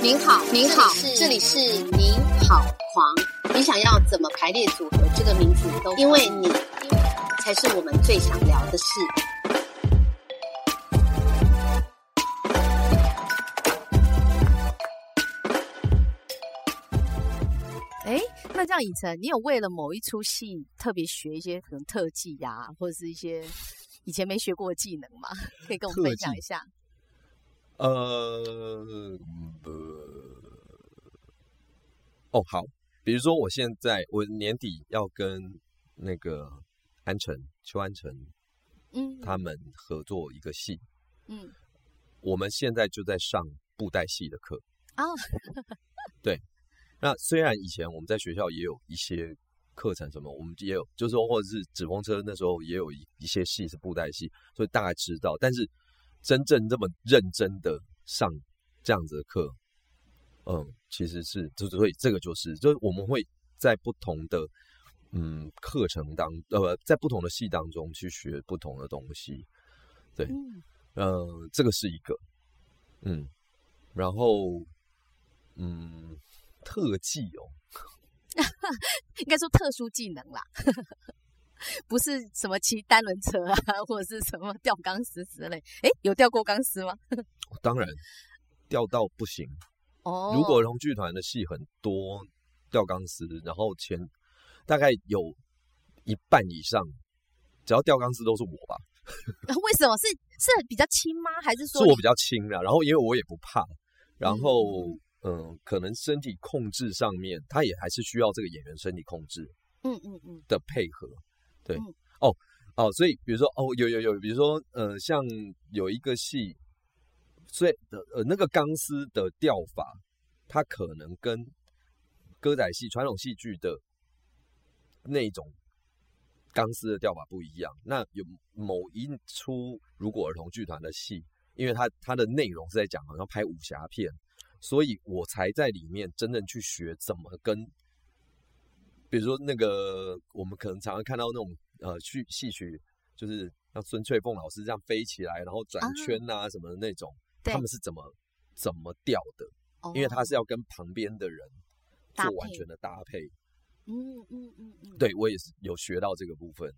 您好，您好，这里是您好狂。你想要怎么排列组合这个名字都，因为你才是我们最想聊的事。哎，那这样以晨，你有为了某一出戏特别学一些可能特技呀，或者是一些以前没学过的技能吗？可以跟我们分享一下。呃，哦，好，比如说我现在我年底要跟那个安晨邱安晨，嗯，他们合作一个戏，嗯，我们现在就在上布袋戏的课啊，对，那虽然以前我们在学校也有一些课程，什么我们也有，就是说或者是纸风车那时候也有一一些戏是布袋戏，所以大概知道，但是。真正这么认真的上这样子的课，嗯，其实是，就所以这个就是，就是我们会在不同的嗯课程当呃，在不同的戏当中去学不同的东西，对，嗯，这个是一个，嗯，然后嗯，特技哦，应该说特殊技能啦。不是什么骑单轮车啊，或者是什么吊钢丝之类。哎，有吊过钢丝吗？当然，吊到不行。哦，如果儿童剧团的戏很多吊钢丝，然后前大概有一半以上，只要吊钢丝都是我吧。为什么是是比较轻吗？还是说是我比较轻啊？然后因为我也不怕，然后嗯，可能身体控制上面，他也还是需要这个演员身体控制，嗯嗯嗯的配合。对，哦，哦，所以比如说，哦，有有有，比如说，呃，像有一个戏，所以的呃那个钢丝的吊法，它可能跟歌仔戏传统戏剧的那种钢丝的吊法不一样。那有某一出如果儿童剧团的戏，因为它它的内容是在讲好像拍武侠片，所以我才在里面真正去学怎么跟。比如说那个，我们可能常常看到那种呃，去戏曲，就是像孙翠凤老师这样飞起来，然后转圈啊什么的那种，他们是怎么怎么掉的？因为他是要跟旁边的人做完全的搭配。嗯嗯嗯嗯，对我也是有学到这个部分。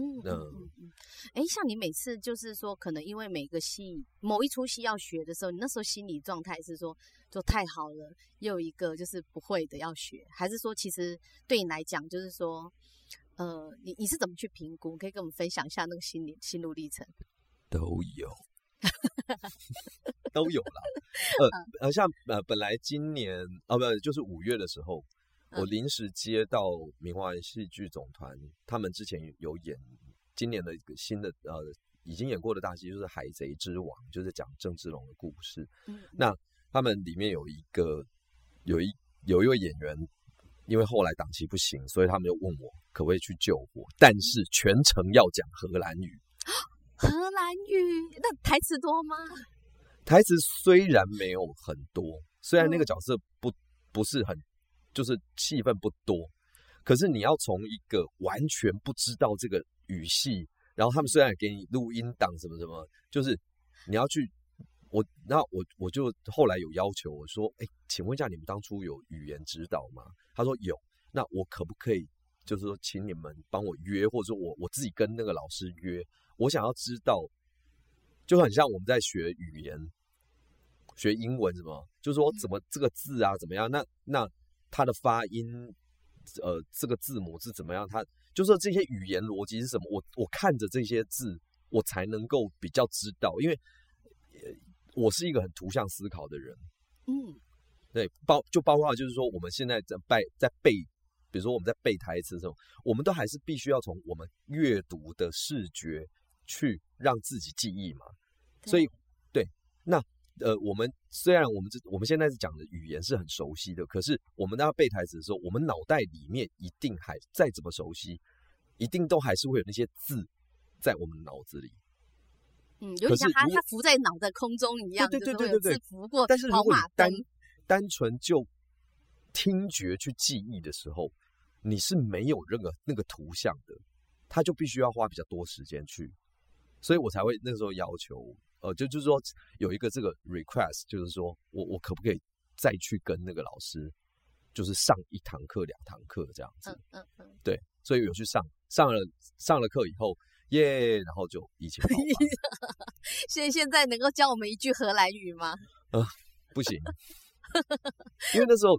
嗯嗯嗯，哎，像你每次就是说，可能因为每个戏某一出戏要学的时候，你那时候心理状态是说，就太好了，又有一个就是不会的要学，还是说其实对你来讲，就是说，呃，你你是怎么去评估？可以跟我们分享一下那个心理心路历程？都有，都有了。呃呃，像呃，本来今年哦不，就是五月的时候。我临时接到明华戏剧总团，他们之前有演今年的一个新的呃，已经演过的大戏，就是《海贼之王》，就是讲郑芝龙的故事。嗯，那他们里面有一个有一有一位演员，因为后来档期不行，所以他们就问我可不可以去救火，但是全程要讲荷兰语。荷兰语那台词多吗？台词虽然没有很多，虽然那个角色不不是很。就是戏份不多，可是你要从一个完全不知道这个语系，然后他们虽然给你录音档什么什么，就是你要去我那我我就后来有要求我说，哎，请问一下你们当初有语言指导吗？他说有，那我可不可以就是说请你们帮我约，或者说我我自己跟那个老师约，我想要知道，就很像我们在学语言，学英文什么，就是说怎么这个字啊怎么样？那那。它的发音，呃，这个字母是怎么样？它就是这些语言逻辑是什么？我我看着这些字，我才能够比较知道，因为我是一个很图像思考的人。嗯，对，包就包括就是说，我们现在在背在背，比如说我们在背台词的时候，我们都还是必须要从我们阅读的视觉去让自己记忆嘛。所以，对，那。呃，我们虽然我们这我们现在是讲的语言是很熟悉的，可是我们要背台词的时候，我们脑袋里面一定还再怎么熟悉，一定都还是会有那些字在我们脑子里。嗯，有点像它它浮在脑的空中一样，对对对对对，浮过。但是如果单单纯就听觉去记忆的时候，你是没有任何那个图像的，他就必须要花比较多时间去所以我才会那时候要求，呃，就就是说有一个这个 request，就是说我我可不可以再去跟那个老师，就是上一堂课、两堂课这样子。嗯嗯嗯，对，所以有去上，上了上了课以后，耶，然后就疫情爆发。现现在能够教我们一句荷兰语吗？不行，因为那时候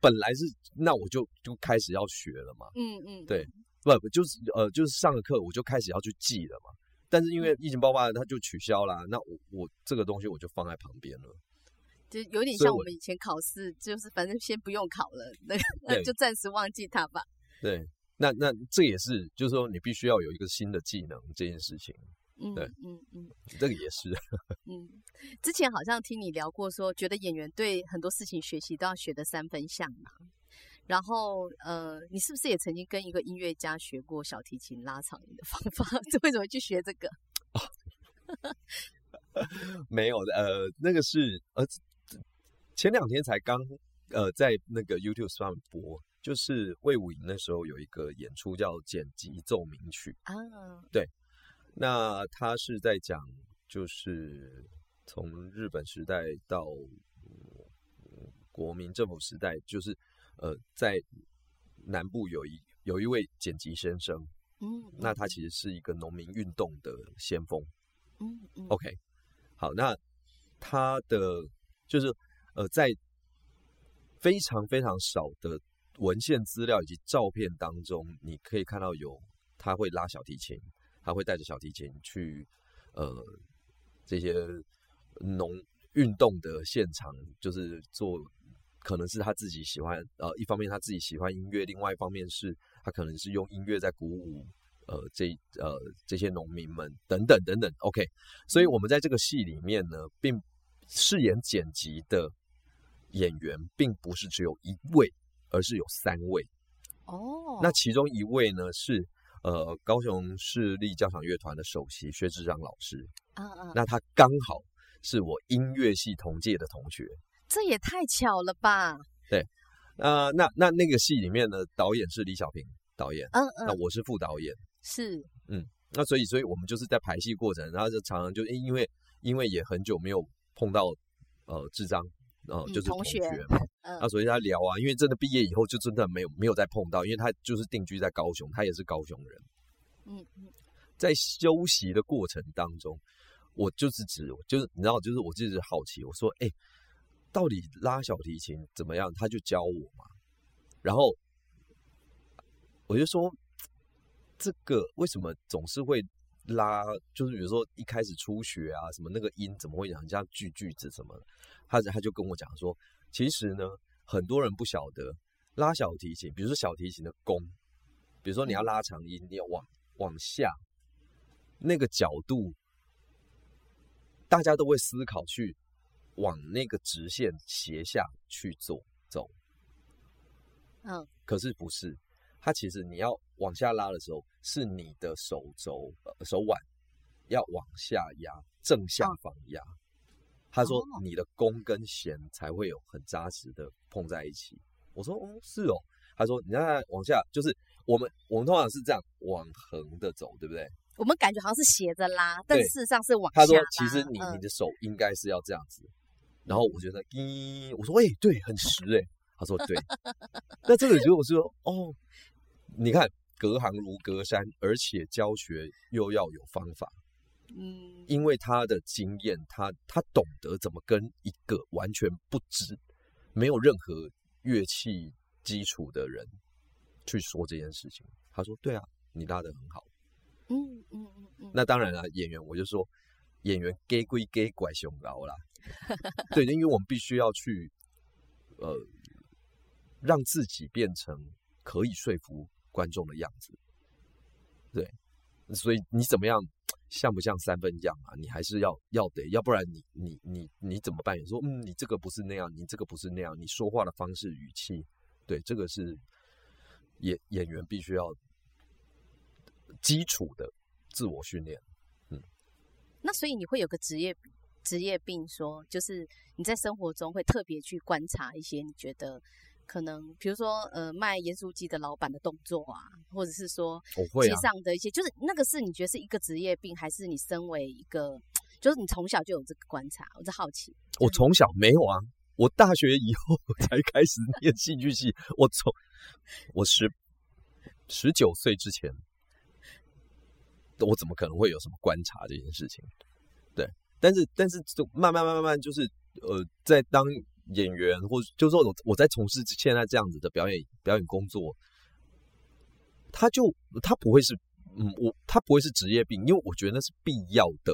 本来是，那我就就开始要学了嘛。嗯嗯，对，不不就是呃就是上了课我就开始要去记了嘛。但是因为疫情爆发，它就取消了，那我我这个东西我就放在旁边了。就有点像我们以前考试，就是反正先不用考了，那那就暂时忘记它吧。对，那那这也是，就是说你必须要有一个新的技能这件事情。嗯，对嗯嗯这个也是。嗯。之前好像听你聊过，说觉得演员对很多事情学习都要学的三分像嘛。然后呃，你是不是也曾经跟一个音乐家学过小提琴拉长音的方法？这为什么去学这个？没有的，呃，那个是呃前两天才刚呃在那个 YouTube 上播，就是魏武营那时候有一个演出叫剪辑奏鸣曲啊，对，那他是在讲就是从日本时代到国民政府时代，就是呃在南部有一有一位剪辑先生，嗯，那他其实是一个农民运动的先锋。嗯嗯 OK，好，那他的就是呃，在非常非常少的文献资料以及照片当中，你可以看到有他会拉小提琴，他会带着小提琴去呃这些农运动的现场，就是做可能是他自己喜欢呃，一方面他自己喜欢音乐，另外一方面是他可能是用音乐在鼓舞。呃，这呃这些农民们等等等等，OK，所以我们在这个戏里面呢，并饰演剪辑的演员，并不是只有一位，而是有三位。哦，那其中一位呢是呃高雄市立交响乐团的首席薛志章老师，啊啊，那他刚好是我音乐系同届的同学。这也太巧了吧？对呃，那那那个戏里面的，导演是李小平导演，嗯那嗯，我是副导演。是，嗯那所以，所以我们就是在排戏过程，然后就常常就因为因为也很久没有碰到呃智障，呃嗯就是同学嘛，嗯那所以他聊啊，因为真的毕业以后就真的没有没有再碰到，因为他就是定居在高雄，他也是高雄人，嗯嗯在休息的过程当中，我就是指就是你知道，就是我就是好奇，我说哎，到底拉小提琴怎么样？他就教我嘛，然后我就说。这个为什么总是会拉？就是比如说一开始初学啊，什么那个音怎么会很像句句子什么？他他就跟我讲说，其实呢，很多人不晓得拉小提琴，比如说小提琴的弓，比如说你要拉长音，你要往往下那个角度，大家都会思考去往那个直线斜下去做走，嗯，可是不是。它其实你要往下拉的时候，是你的手肘、呃、手腕要往下压，正下方压。他说哦你的弓跟弦才会有很扎实的碰在一起。我说哦是哦。他说你看往下，就是我们我们通常是这样往横的走，对不对？我们感觉好像是斜着拉，但事实上是往下拉。他说其实你嗯你的手应该是要这样子。然后我觉得咦，我说哎对，很实哎。他说对。那这个就我说哦。你看，隔行如隔山，而且教学又要有方法。嗯，因为他的经验，他他懂得怎么跟一个完全不知、没有任何乐器基础的人去说这件事情。他说：“对啊，你拉得很好。嗯嗯嗯嗯，那当然了，演员我就说，演员给归给，拐熊高啦。对，因为我们必须要去，呃，让自己变成可以说服。观众的样子，对，所以你怎么样像不像三分样啊？你还是要要得，要不然你你你你怎么办？有说嗯，你这个不是那样，你这个不是那样，你说话的方式语气，对，这个是演演员必须要基础的自我训练。嗯，那所以你会有个职业职业病，说就是你在生活中会特别去观察一些你觉得可能比如说呃卖盐酥鸡的老板的动作啊，或者是说街上的一些，就是那个是你觉得是一个职业病，还是你身为一个，就是你从小就有这个观察？我在好奇。我从小没有啊，我大学以后才开始念戏剧系。我从我十十九岁之前，我怎么可能会有什么观察这件事情？对，但是但是就慢慢慢慢慢就是呃，在当演员或者就是说我我在从事现在这样子的表演表演工作，他就他不会是嗯我他不会是职业病，因为我觉得那是必要的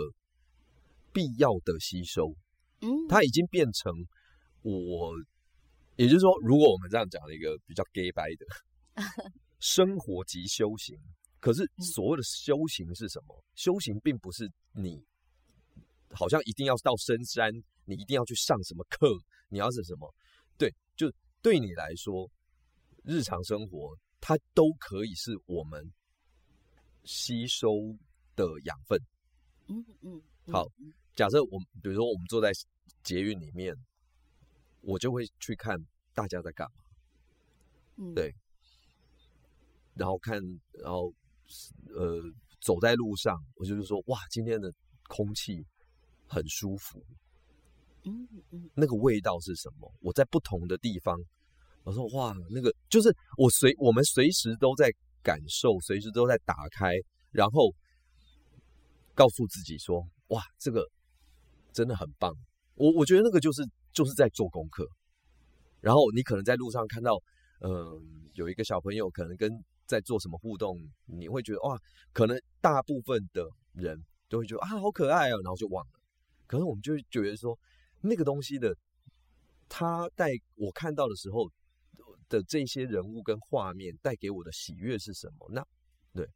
必要的吸收。嗯，它已经变成我，也就是说，如果我们这样讲的一个比较 gay 白的 生活及修行，可是所谓的修行是什么？修行并不是你好像一定要到深山，你一定要去上什么课，你要是什么？对，就对你来说，日常生活它都可以是我们吸收的养分。嗯嗯，嗯好，假设我们比如说我们坐在捷运里面，我就会去看大家在干嘛，嗯对然后看，然后呃走在路上，我就是说哇，今天的空气很舒服，嗯嗯那个味道是什么？我在不同的地方，我说哇，那个就是我随我们随时都在感受，随时都在打开，然后告诉自己说哇，这个真的很棒。我我觉得那个就是就是在做功课。然后你可能在路上看到，嗯、有一个小朋友可能跟在做什么互动，你会觉得哇，可能大部分的人都会觉得啊好可爱哦，然后就忘了。可是我们就会觉得说，那个东西的，它带我看到的时候的这些人物跟画面带给我的喜悦是什么？那对，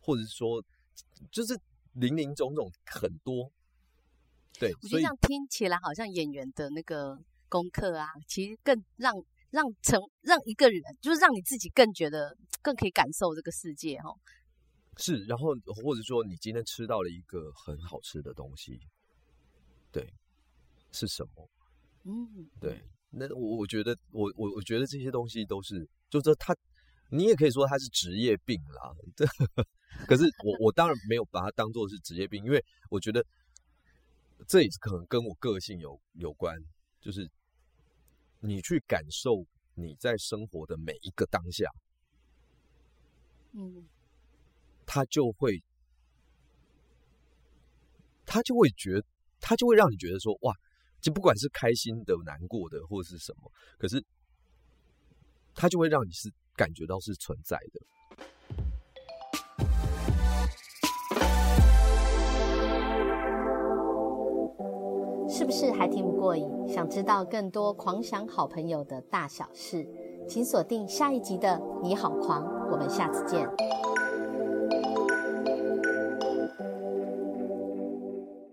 或者是说，就是林林总总很多，对，我觉得这样听起来好像演员的那个功课啊，其实更让让成让一个人，就是让你自己更觉得更可以感受这个世界哦。是，然后或者说你今天吃到了一个很好吃的东西，对，是什么？嗯，对，那我我觉得我我我觉得这些东西都是，就是说他，你也可以说他是职业病啦。这 可是我我当然没有把它当做是职业病，因为我觉得这也是可能跟我个性有有关，就是你去感受你在生活的每一个当下，嗯他就会，他就会觉，它就会让你觉得说，哇，就不管是开心的、难过的，或者是什么，可是它就会让你是感觉到是存在的。是不是还听不过瘾？想知道更多狂想好朋友的大小事，请锁定下一集的《你好狂》，我们下次见。